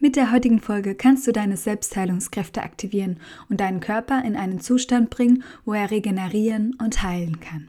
Mit der heutigen Folge kannst du deine Selbstheilungskräfte aktivieren und deinen Körper in einen Zustand bringen, wo er regenerieren und heilen kann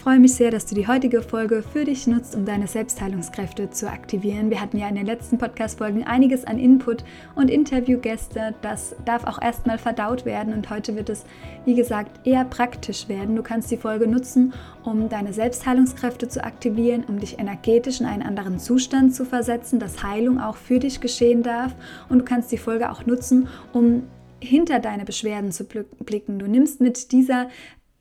Freue mich sehr, dass du die heutige Folge für dich nutzt, um deine Selbstheilungskräfte zu aktivieren. Wir hatten ja in den letzten Podcast-Folgen einiges an Input und Interviewgäste. Das darf auch erstmal verdaut werden und heute wird es, wie gesagt, eher praktisch werden. Du kannst die Folge nutzen, um deine Selbstheilungskräfte zu aktivieren, um dich energetisch in einen anderen Zustand zu versetzen, dass Heilung auch für dich geschehen darf. Und du kannst die Folge auch nutzen, um hinter deine Beschwerden zu blicken. Du nimmst mit dieser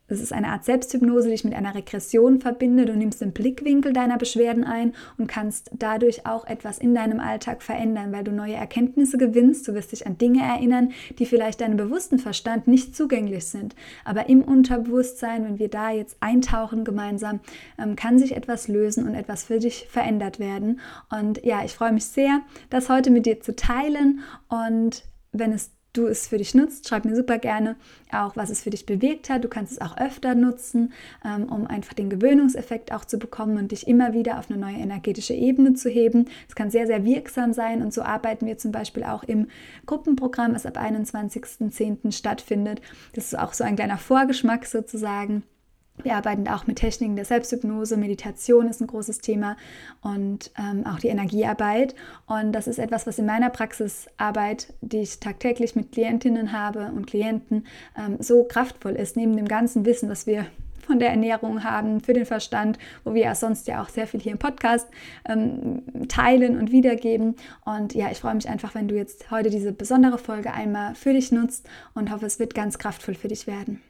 es ist eine Art Selbsthypnose, die ich mit einer Regression verbinde. Du nimmst den Blickwinkel deiner Beschwerden ein und kannst dadurch auch etwas in deinem Alltag verändern, weil du neue Erkenntnisse gewinnst. Du wirst dich an Dinge erinnern, die vielleicht deinem bewussten Verstand nicht zugänglich sind. Aber im Unterbewusstsein, wenn wir da jetzt eintauchen gemeinsam, ähm, kann sich etwas lösen und etwas für dich verändert werden. Und ja, ich freue mich sehr, das heute mit dir zu teilen. Und wenn es du es für dich nutzt. Schreib mir super gerne auch, was es für dich bewegt hat. Du kannst es auch öfter nutzen, ähm, um einfach den Gewöhnungseffekt auch zu bekommen und dich immer wieder auf eine neue energetische Ebene zu heben. Es kann sehr, sehr wirksam sein und so arbeiten wir zum Beispiel auch im Gruppenprogramm, das ab 21.10. stattfindet. Das ist auch so ein kleiner Vorgeschmack sozusagen. Wir arbeiten auch mit Techniken der Selbsthypnose, Meditation ist ein großes Thema und ähm, auch die Energiearbeit. Und das ist etwas, was in meiner Praxisarbeit, die ich tagtäglich mit Klientinnen habe und Klienten, ähm, so kraftvoll ist, neben dem ganzen Wissen, was wir von der Ernährung haben, für den Verstand, wo wir ja sonst ja auch sehr viel hier im Podcast ähm, teilen und wiedergeben. Und ja, ich freue mich einfach, wenn du jetzt heute diese besondere Folge einmal für dich nutzt und hoffe, es wird ganz kraftvoll für dich werden.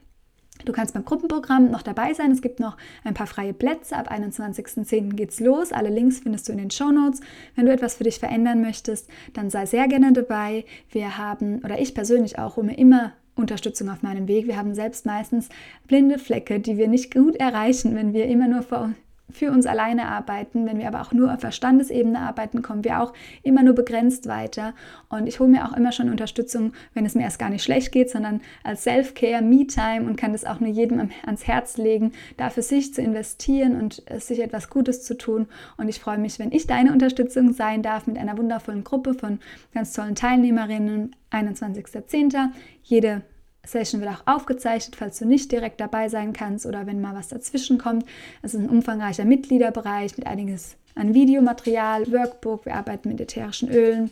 Du kannst beim Gruppenprogramm noch dabei sein. Es gibt noch ein paar freie Plätze. Ab 21.10. geht's los. Alle Links findest du in den Show Notes. Wenn du etwas für dich verändern möchtest, dann sei sehr gerne dabei. Wir haben, oder ich persönlich auch, hole mir immer Unterstützung auf meinem Weg. Wir haben selbst meistens blinde Flecke, die wir nicht gut erreichen, wenn wir immer nur vor für uns alleine arbeiten. Wenn wir aber auch nur auf Verstandesebene arbeiten, kommen wir auch immer nur begrenzt weiter. Und ich hole mir auch immer schon Unterstützung, wenn es mir erst gar nicht schlecht geht, sondern als Self-Care, Me-Time und kann das auch nur jedem ans Herz legen, da für sich zu investieren und sich etwas Gutes zu tun. Und ich freue mich, wenn ich deine Unterstützung sein darf mit einer wundervollen Gruppe von ganz tollen Teilnehmerinnen. 21.10. Jede Session wird auch aufgezeichnet, falls du nicht direkt dabei sein kannst oder wenn mal was dazwischen kommt. Es ist ein umfangreicher Mitgliederbereich mit einiges an Videomaterial, Workbook. Wir arbeiten mit ätherischen Ölen.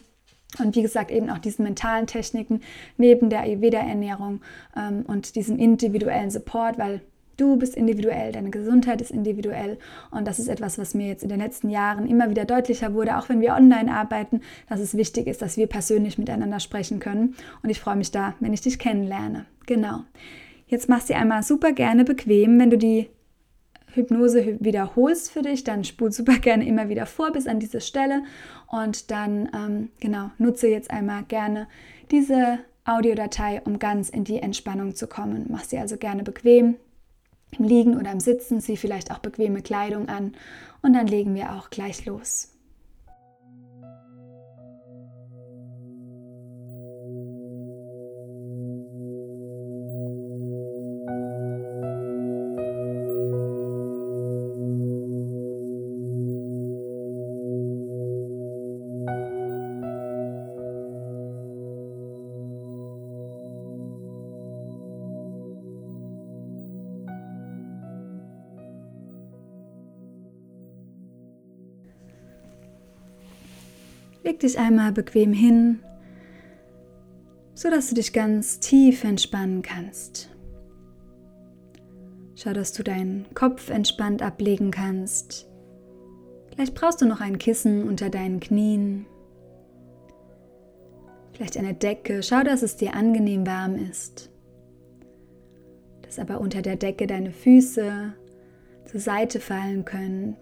Und wie gesagt, eben auch diesen mentalen Techniken neben der Ayurveda-Ernährung ähm, und diesem individuellen Support, weil Du bist individuell, deine Gesundheit ist individuell und das ist etwas, was mir jetzt in den letzten Jahren immer wieder deutlicher wurde, auch wenn wir online arbeiten, dass es wichtig ist, dass wir persönlich miteinander sprechen können und ich freue mich da, wenn ich dich kennenlerne. Genau. Jetzt machst du einmal super gerne bequem, wenn du die Hypnose wiederholst für dich, dann spul super gerne immer wieder vor bis an diese Stelle und dann ähm, genau nutze jetzt einmal gerne diese Audiodatei, um ganz in die Entspannung zu kommen. Mach sie also gerne bequem, im Liegen oder im Sitzen, zieh vielleicht auch bequeme Kleidung an und dann legen wir auch gleich los. Leg dich einmal bequem hin, sodass du dich ganz tief entspannen kannst. Schau, dass du deinen Kopf entspannt ablegen kannst. Vielleicht brauchst du noch ein Kissen unter deinen Knien. Vielleicht eine Decke. Schau, dass es dir angenehm warm ist. dass aber unter der Decke deine Füße zur Seite fallen können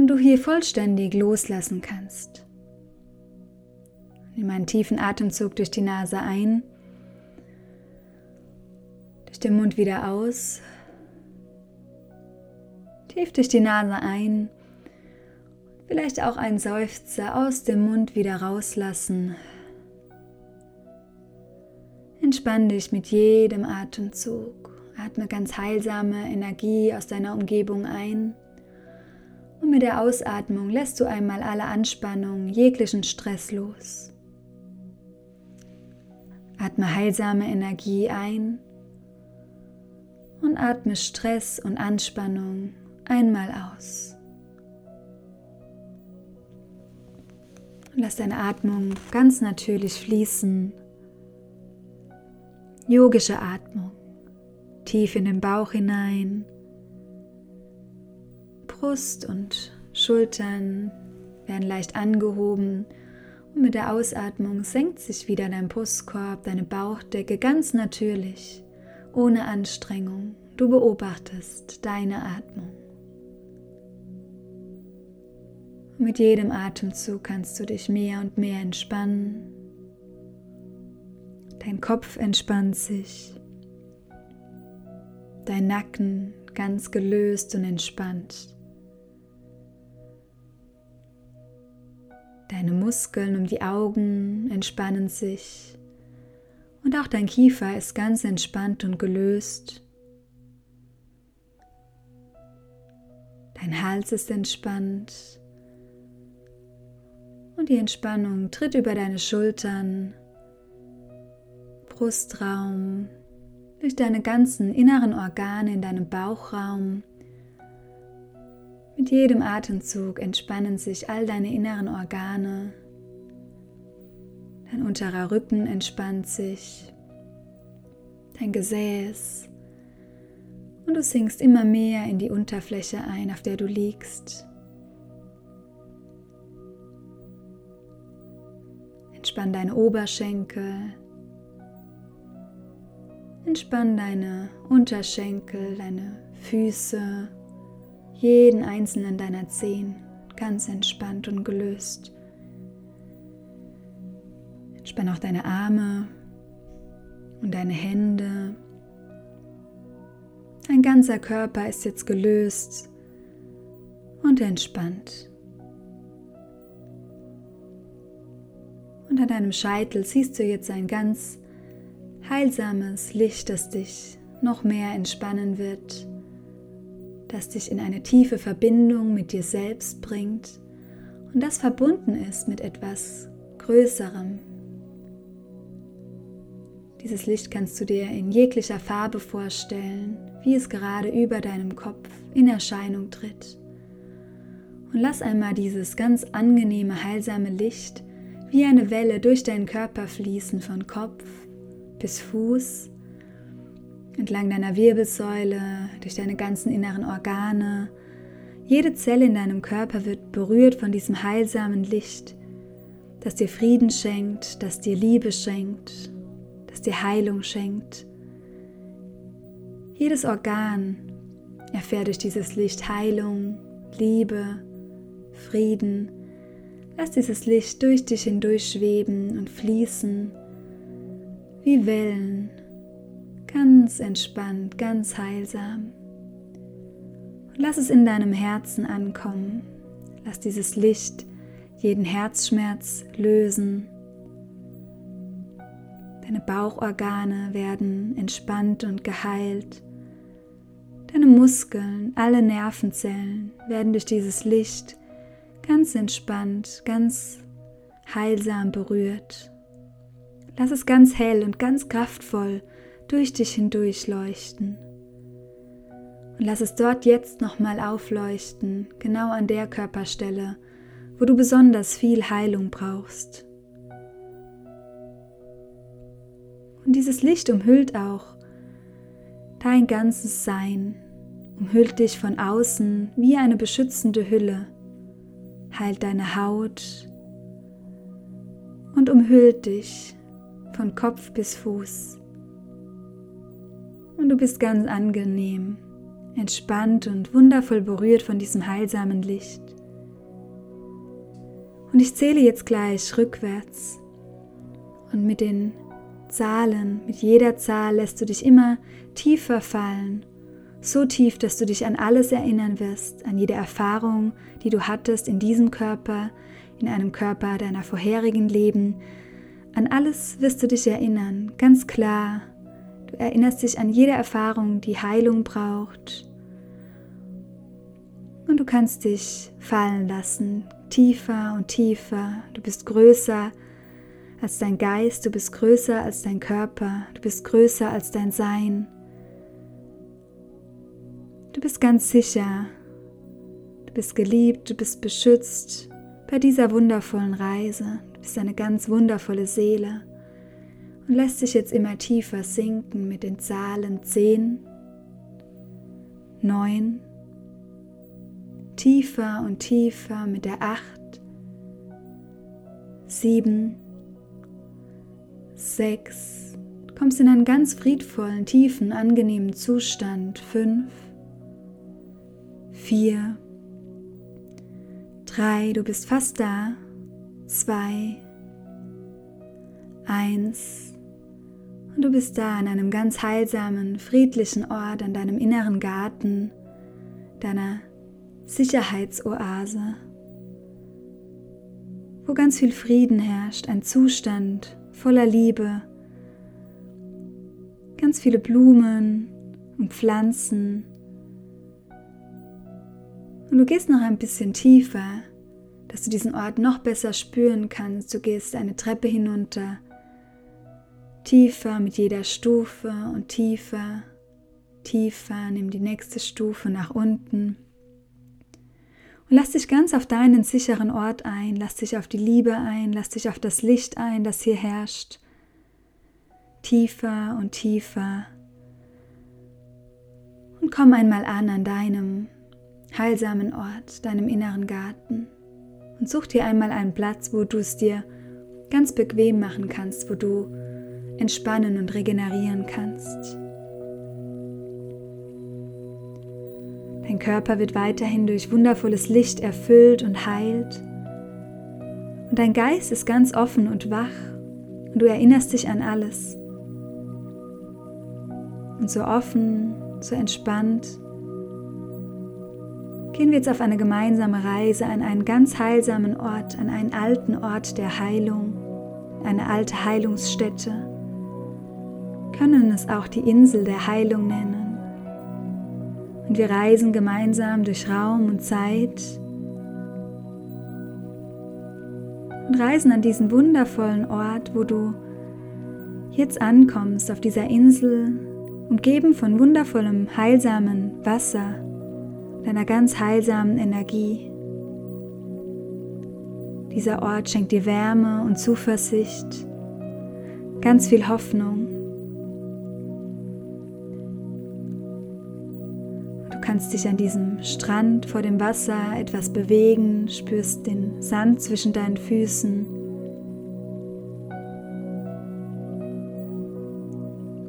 und du hier vollständig loslassen kannst. Nimm einen tiefen Atemzug durch die Nase ein, durch den Mund wieder aus, tief durch die Nase ein, vielleicht auch einen Seufzer aus dem Mund wieder rauslassen. Entspann dich mit jedem Atemzug. Atme ganz heilsame Energie aus deiner Umgebung ein. Und mit der Ausatmung lässt du einmal alle Anspannung, jeglichen Stress los. Atme heilsame Energie ein und atme Stress und Anspannung einmal aus. Und lass deine Atmung ganz natürlich fließen. Yogische Atmung. Tief in den Bauch hinein. Brust und Schultern werden leicht angehoben und mit der Ausatmung senkt sich wieder dein Brustkorb, deine Bauchdecke ganz natürlich, ohne Anstrengung. Du beobachtest deine Atmung. mit jedem Atemzug kannst du dich mehr und mehr entspannen. Dein Kopf entspannt sich, dein Nacken ganz gelöst und entspannt. Deine Muskeln um die Augen entspannen sich. Und auch dein Kiefer ist ganz entspannt und gelöst. Dein Hals ist entspannt. Und die Entspannung tritt über deine Schultern, Brustraum, durch deine ganzen inneren Organe in deinem Bauchraum mit jedem Atemzug entspannen sich all deine inneren Organe. Dein unterer Rücken entspannt sich, dein Gesäß und du sinkst immer mehr in die Unterfläche ein, auf der du liegst. Entspann deine Oberschenkel, entspann deine Unterschenkel, deine Füße jeden einzelnen deiner Zehen ganz entspannt und gelöst. Entspann auch deine Arme und deine Hände. Dein ganzer Körper ist jetzt gelöst und entspannt. Unter deinem Scheitel siehst du jetzt ein ganz heilsames Licht, das dich noch mehr entspannen wird das dich in eine tiefe Verbindung mit dir selbst bringt und das verbunden ist mit etwas Größerem. Dieses Licht kannst du dir in jeglicher Farbe vorstellen, wie es gerade über deinem Kopf in Erscheinung tritt. Und lass einmal dieses ganz angenehme, heilsame Licht wie eine Welle durch deinen Körper fließen, von Kopf bis Fuß entlang deiner Wirbelsäule, durch deine ganzen inneren Organe. Jede Zelle in deinem Körper wird berührt von diesem heilsamen Licht, das dir Frieden schenkt, das dir Liebe schenkt, das dir Heilung schenkt. Jedes Organ erfährt durch dieses Licht Heilung, Liebe, Frieden. Lass dieses Licht durch dich hindurch schweben und fließen wie Wellen Ganz entspannt, ganz heilsam. Und lass es in deinem Herzen ankommen. Lass dieses Licht jeden Herzschmerz lösen. Deine Bauchorgane werden entspannt und geheilt. Deine Muskeln, alle Nervenzellen werden durch dieses Licht ganz entspannt, ganz heilsam berührt. Lass es ganz hell und ganz kraftvoll durch dich hindurch leuchten. Und lass es dort jetzt nochmal aufleuchten, genau an der Körperstelle, wo du besonders viel Heilung brauchst. Und dieses Licht umhüllt auch dein ganzes Sein, umhüllt dich von außen wie eine beschützende Hülle, heilt deine Haut und umhüllt dich von Kopf bis Fuß du bist ganz angenehm, entspannt und wundervoll berührt von diesem heilsamen Licht. Und ich zähle jetzt gleich rückwärts. Und mit den Zahlen, mit jeder Zahl lässt du dich immer tiefer fallen. So tief, dass du dich an alles erinnern wirst, an jede Erfahrung, die du hattest in diesem Körper, in einem Körper deiner vorherigen Leben. An alles wirst du dich erinnern, ganz klar. Du erinnerst dich an jede Erfahrung, die Heilung braucht. Und du kannst dich fallen lassen, tiefer und tiefer. Du bist größer als dein Geist, du bist größer als dein Körper, du bist größer als dein Sein. Du bist ganz sicher, du bist geliebt, du bist beschützt bei dieser wundervollen Reise. Du bist eine ganz wundervolle Seele und lässt sich jetzt immer tiefer sinken mit den Zahlen 10, 9, tiefer und tiefer mit der 8, 7, 6, du kommst in einen ganz friedvollen, tiefen, angenehmen Zustand, 5, 4, 3, du bist fast da, 2, 1 und du bist da an einem ganz heilsamen, friedlichen Ort, an deinem inneren Garten, deiner Sicherheitsoase, wo ganz viel Frieden herrscht, ein Zustand voller Liebe, ganz viele Blumen und Pflanzen. Und du gehst noch ein bisschen tiefer, dass du diesen Ort noch besser spüren kannst. Du gehst eine Treppe hinunter, tiefer mit jeder Stufe und tiefer, tiefer, nimm die nächste Stufe nach unten. Und lass dich ganz auf deinen sicheren Ort ein, lass dich auf die Liebe ein, lass dich auf das Licht ein, das hier herrscht. Tiefer und tiefer. Und komm einmal an an deinem heilsamen Ort, deinem inneren Garten. Und such dir einmal einen Platz, wo du es dir ganz bequem machen kannst, wo du entspannen und regenerieren kannst. Dein Körper wird weiterhin durch wundervolles Licht erfüllt und heilt. Und dein Geist ist ganz offen und wach und du erinnerst dich an alles. Und so offen, so entspannt gehen wir jetzt auf eine gemeinsame Reise an einen ganz heilsamen Ort, an einen alten Ort der Heilung, eine alte Heilungsstätte. Können es auch die Insel der Heilung nennen. Und wir reisen gemeinsam durch Raum und Zeit und reisen an diesen wundervollen Ort, wo du jetzt ankommst auf dieser Insel, umgeben von wundervollem, heilsamen Wasser, deiner ganz heilsamen Energie. Dieser Ort schenkt dir Wärme und Zuversicht, ganz viel Hoffnung. Kannst dich an diesem Strand vor dem Wasser etwas bewegen, spürst den Sand zwischen deinen Füßen.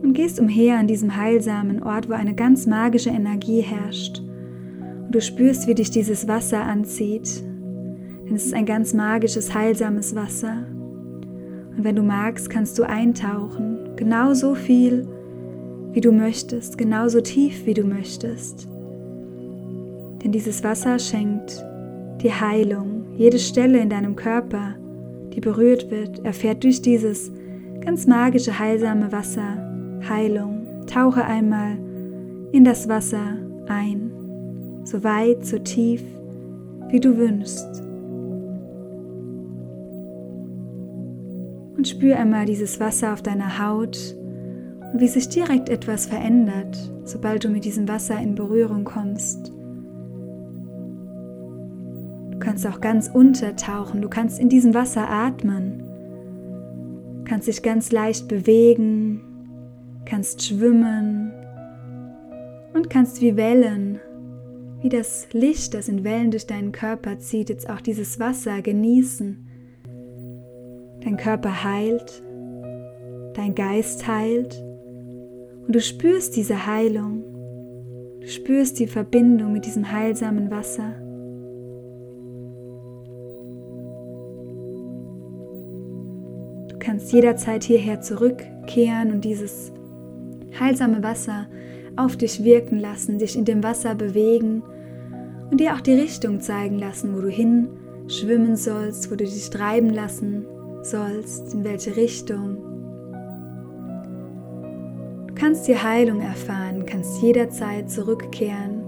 Und gehst umher an diesem heilsamen Ort, wo eine ganz magische Energie herrscht. Und du spürst, wie dich dieses Wasser anzieht. Denn es ist ein ganz magisches, heilsames Wasser. Und wenn du magst, kannst du eintauchen, genauso viel, wie du möchtest, genauso tief, wie du möchtest. Denn dieses Wasser schenkt dir Heilung. Jede Stelle in deinem Körper, die berührt wird, erfährt durch dieses ganz magische, heilsame Wasser Heilung. Tauche einmal in das Wasser ein, so weit, so tief, wie du wünschst. Und spür einmal dieses Wasser auf deiner Haut und wie sich direkt etwas verändert, sobald du mit diesem Wasser in Berührung kommst kannst auch ganz untertauchen, du kannst in diesem Wasser atmen, kannst dich ganz leicht bewegen, kannst schwimmen und kannst wie Wellen, wie das Licht, das in Wellen durch deinen Körper zieht, jetzt auch dieses Wasser genießen. Dein Körper heilt, dein Geist heilt Und du spürst diese Heilung. Du spürst die Verbindung mit diesem heilsamen Wasser. Kannst jederzeit hierher zurückkehren und dieses heilsame Wasser auf dich wirken lassen, dich in dem Wasser bewegen und dir auch die Richtung zeigen lassen, wo du hin schwimmen sollst, wo du dich treiben lassen sollst, in welche Richtung. Du kannst die Heilung erfahren, kannst jederzeit zurückkehren.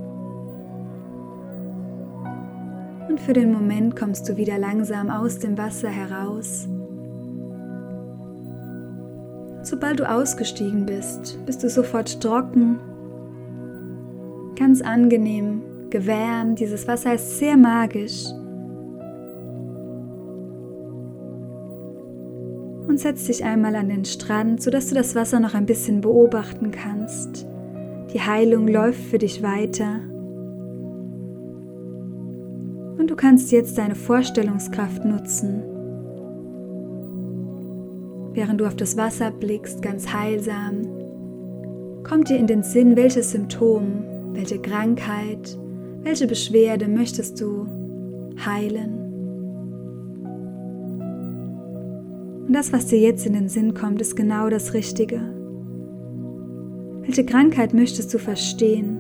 Und für den Moment kommst du wieder langsam aus dem Wasser heraus. Sobald du ausgestiegen bist, bist du sofort trocken, ganz angenehm, gewärmt. Dieses Wasser ist sehr magisch. Und setz dich einmal an den Strand, sodass du das Wasser noch ein bisschen beobachten kannst. Die Heilung läuft für dich weiter. Und du kannst jetzt deine Vorstellungskraft nutzen. Während du auf das Wasser blickst, ganz heilsam, kommt dir in den Sinn, welches Symptom, welche Krankheit, welche Beschwerde möchtest du heilen? Und das, was dir jetzt in den Sinn kommt, ist genau das Richtige. Welche Krankheit möchtest du verstehen?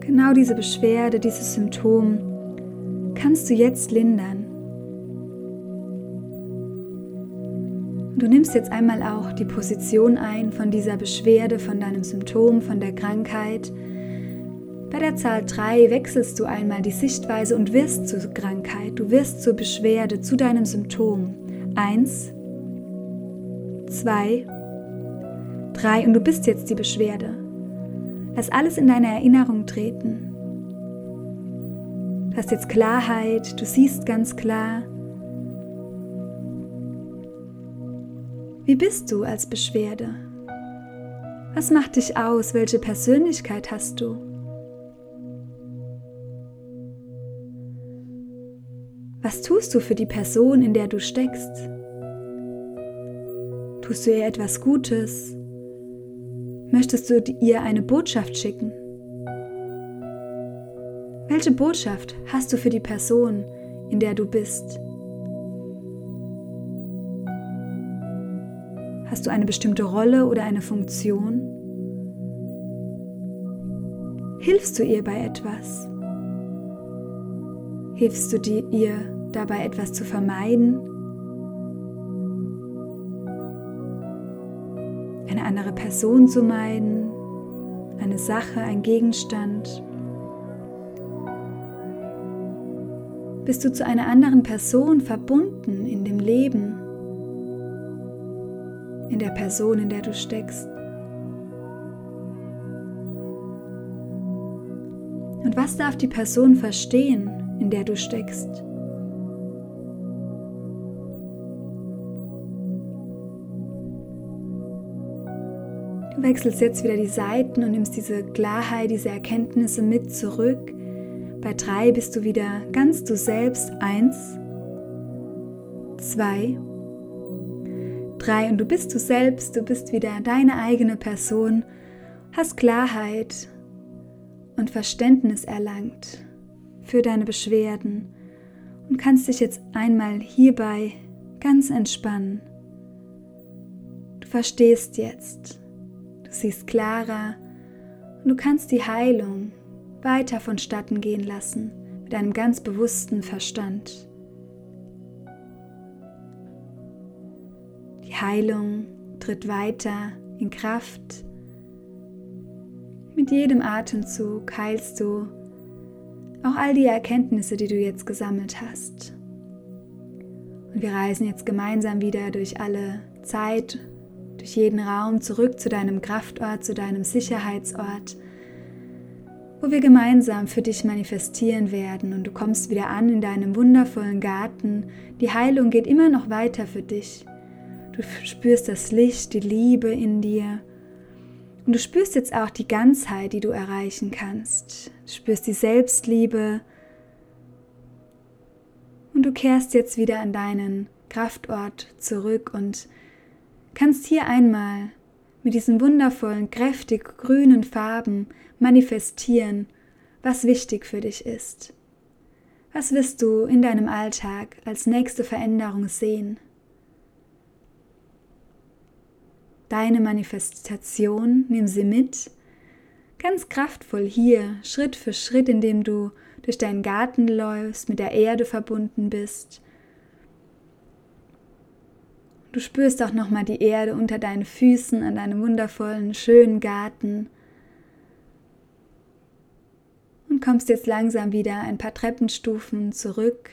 Genau diese Beschwerde, dieses Symptom kannst du jetzt lindern. Du nimmst jetzt einmal auch die Position ein von dieser Beschwerde, von deinem Symptom, von der Krankheit. Bei der Zahl 3 wechselst du einmal die Sichtweise und wirst zur Krankheit, du wirst zur Beschwerde, zu deinem Symptom. 1, 2, 3 und du bist jetzt die Beschwerde. Lass alles in deine Erinnerung treten. Hast jetzt Klarheit, du siehst ganz klar, Wie bist du als Beschwerde? Was macht dich aus? Welche Persönlichkeit hast du? Was tust du für die Person, in der du steckst? Tust du ihr etwas Gutes? Möchtest du ihr eine Botschaft schicken? Welche Botschaft hast du für die Person, in der du bist? Hast du eine bestimmte Rolle oder eine Funktion? Hilfst du ihr bei etwas? Hilfst du dir, ihr dabei etwas zu vermeiden? Eine andere Person zu meiden? Eine Sache, ein Gegenstand? Bist du zu einer anderen Person verbunden in dem Leben? in der Person, in der du steckst. Und was darf die Person verstehen, in der du steckst? Du wechselst jetzt wieder die Seiten und nimmst diese Klarheit, diese Erkenntnisse mit zurück. Bei drei bist du wieder ganz du selbst. Eins, zwei, drei und du bist du selbst, du bist wieder deine eigene Person, hast Klarheit und Verständnis erlangt für deine Beschwerden und kannst dich jetzt einmal hierbei ganz entspannen. Du verstehst jetzt, du siehst klarer und du kannst die Heilung weiter vonstatten gehen lassen mit einem ganz bewussten Verstand. Die Heilung tritt weiter in Kraft. Mit jedem Atemzug heilst du auch all die Erkenntnisse, die du jetzt gesammelt hast. Und wir reisen jetzt gemeinsam wieder durch alle Zeit, durch jeden Raum zurück zu deinem Kraftort, zu deinem Sicherheitsort, wo wir gemeinsam für dich manifestieren werden und du kommst wieder an in deinem wundervollen Garten. Die Heilung geht immer noch weiter für dich. Du spürst das Licht, die Liebe in dir. Und du spürst jetzt auch die Ganzheit, die du erreichen kannst. Du spürst die Selbstliebe. Und du kehrst jetzt wieder an deinen Kraftort zurück und kannst hier einmal mit diesen wundervollen, kräftig grünen Farben manifestieren, was wichtig für dich ist. Was wirst du in deinem Alltag als nächste Veränderung sehen? Deine Manifestation, nimm sie mit, ganz kraftvoll hier, Schritt für Schritt, indem du durch deinen Garten läufst, mit der Erde verbunden bist Du spürst auch nochmal die Erde unter deinen Füßen an deinem wundervollen, schönen Garten. Und kommst jetzt langsam wieder ein paar Treppenstufen zurück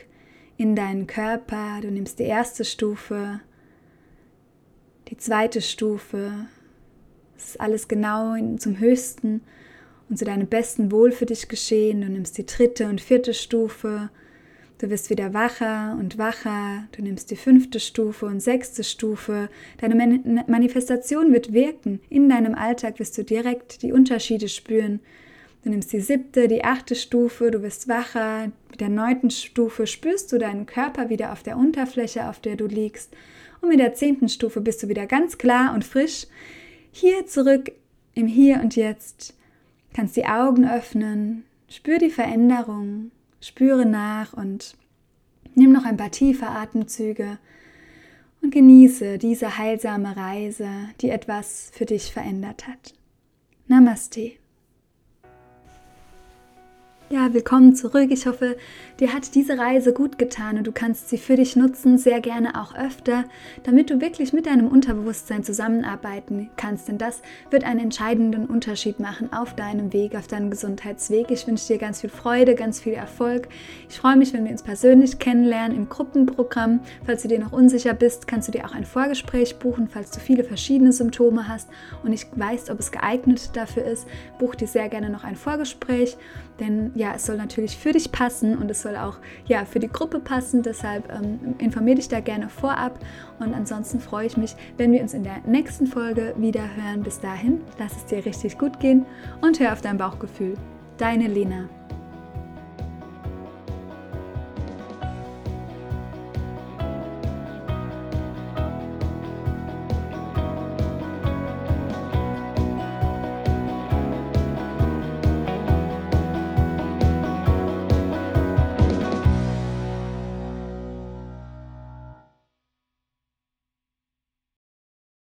in deinen Körper. Du nimmst die erste Stufe, die zweite Stufe. Es ist alles genau zum höchsten und zu deinem besten Wohl für dich geschehen. Du nimmst die dritte und vierte Stufe Du wirst wieder wacher und wacher. Du nimmst die fünfte Stufe und sechste Stufe. Deine Manifestation wird wirken. In deinem Alltag wirst du direkt die Unterschiede spüren. Du nimmst die siebte, die achte Stufe, du wirst wacher. Mit der neunten Stufe spürst du deinen Körper wieder auf der Unterfläche, auf der du liegst. Und mit der zehnten Stufe bist du wieder ganz klar und frisch. Hier zurück im Hier und Jetzt. Kannst die Augen öffnen. Spür die Veränderung. Spüre nach und nimm noch ein paar tiefe Atemzüge und genieße diese heilsame Reise, die etwas für dich verändert hat. Namaste. Ja, willkommen zurück. Ich hoffe, dir hat diese Reise gut getan und du kannst sie für dich nutzen, sehr gerne auch öfter, damit du wirklich mit deinem Unterbewusstsein zusammenarbeiten kannst. Denn das wird einen entscheidenden Unterschied machen auf deinem Weg, auf deinem Gesundheitsweg. Ich wünsche dir ganz viel Freude, ganz viel Erfolg. Ich freue mich, wenn wir uns persönlich kennenlernen im Gruppenprogramm. Falls du dir noch unsicher bist, kannst du dir auch ein Vorgespräch buchen, falls du viele verschiedene Symptome hast und nicht weißt, ob es geeignet dafür ist. Buch dir sehr gerne noch ein Vorgespräch, denn ja, es soll natürlich für dich passen und es soll auch ja, für die Gruppe passen. Deshalb ähm, informiere dich da gerne vorab. Und ansonsten freue ich mich, wenn wir uns in der nächsten Folge wieder hören. Bis dahin, lass es dir richtig gut gehen und hör auf dein Bauchgefühl. Deine Lena.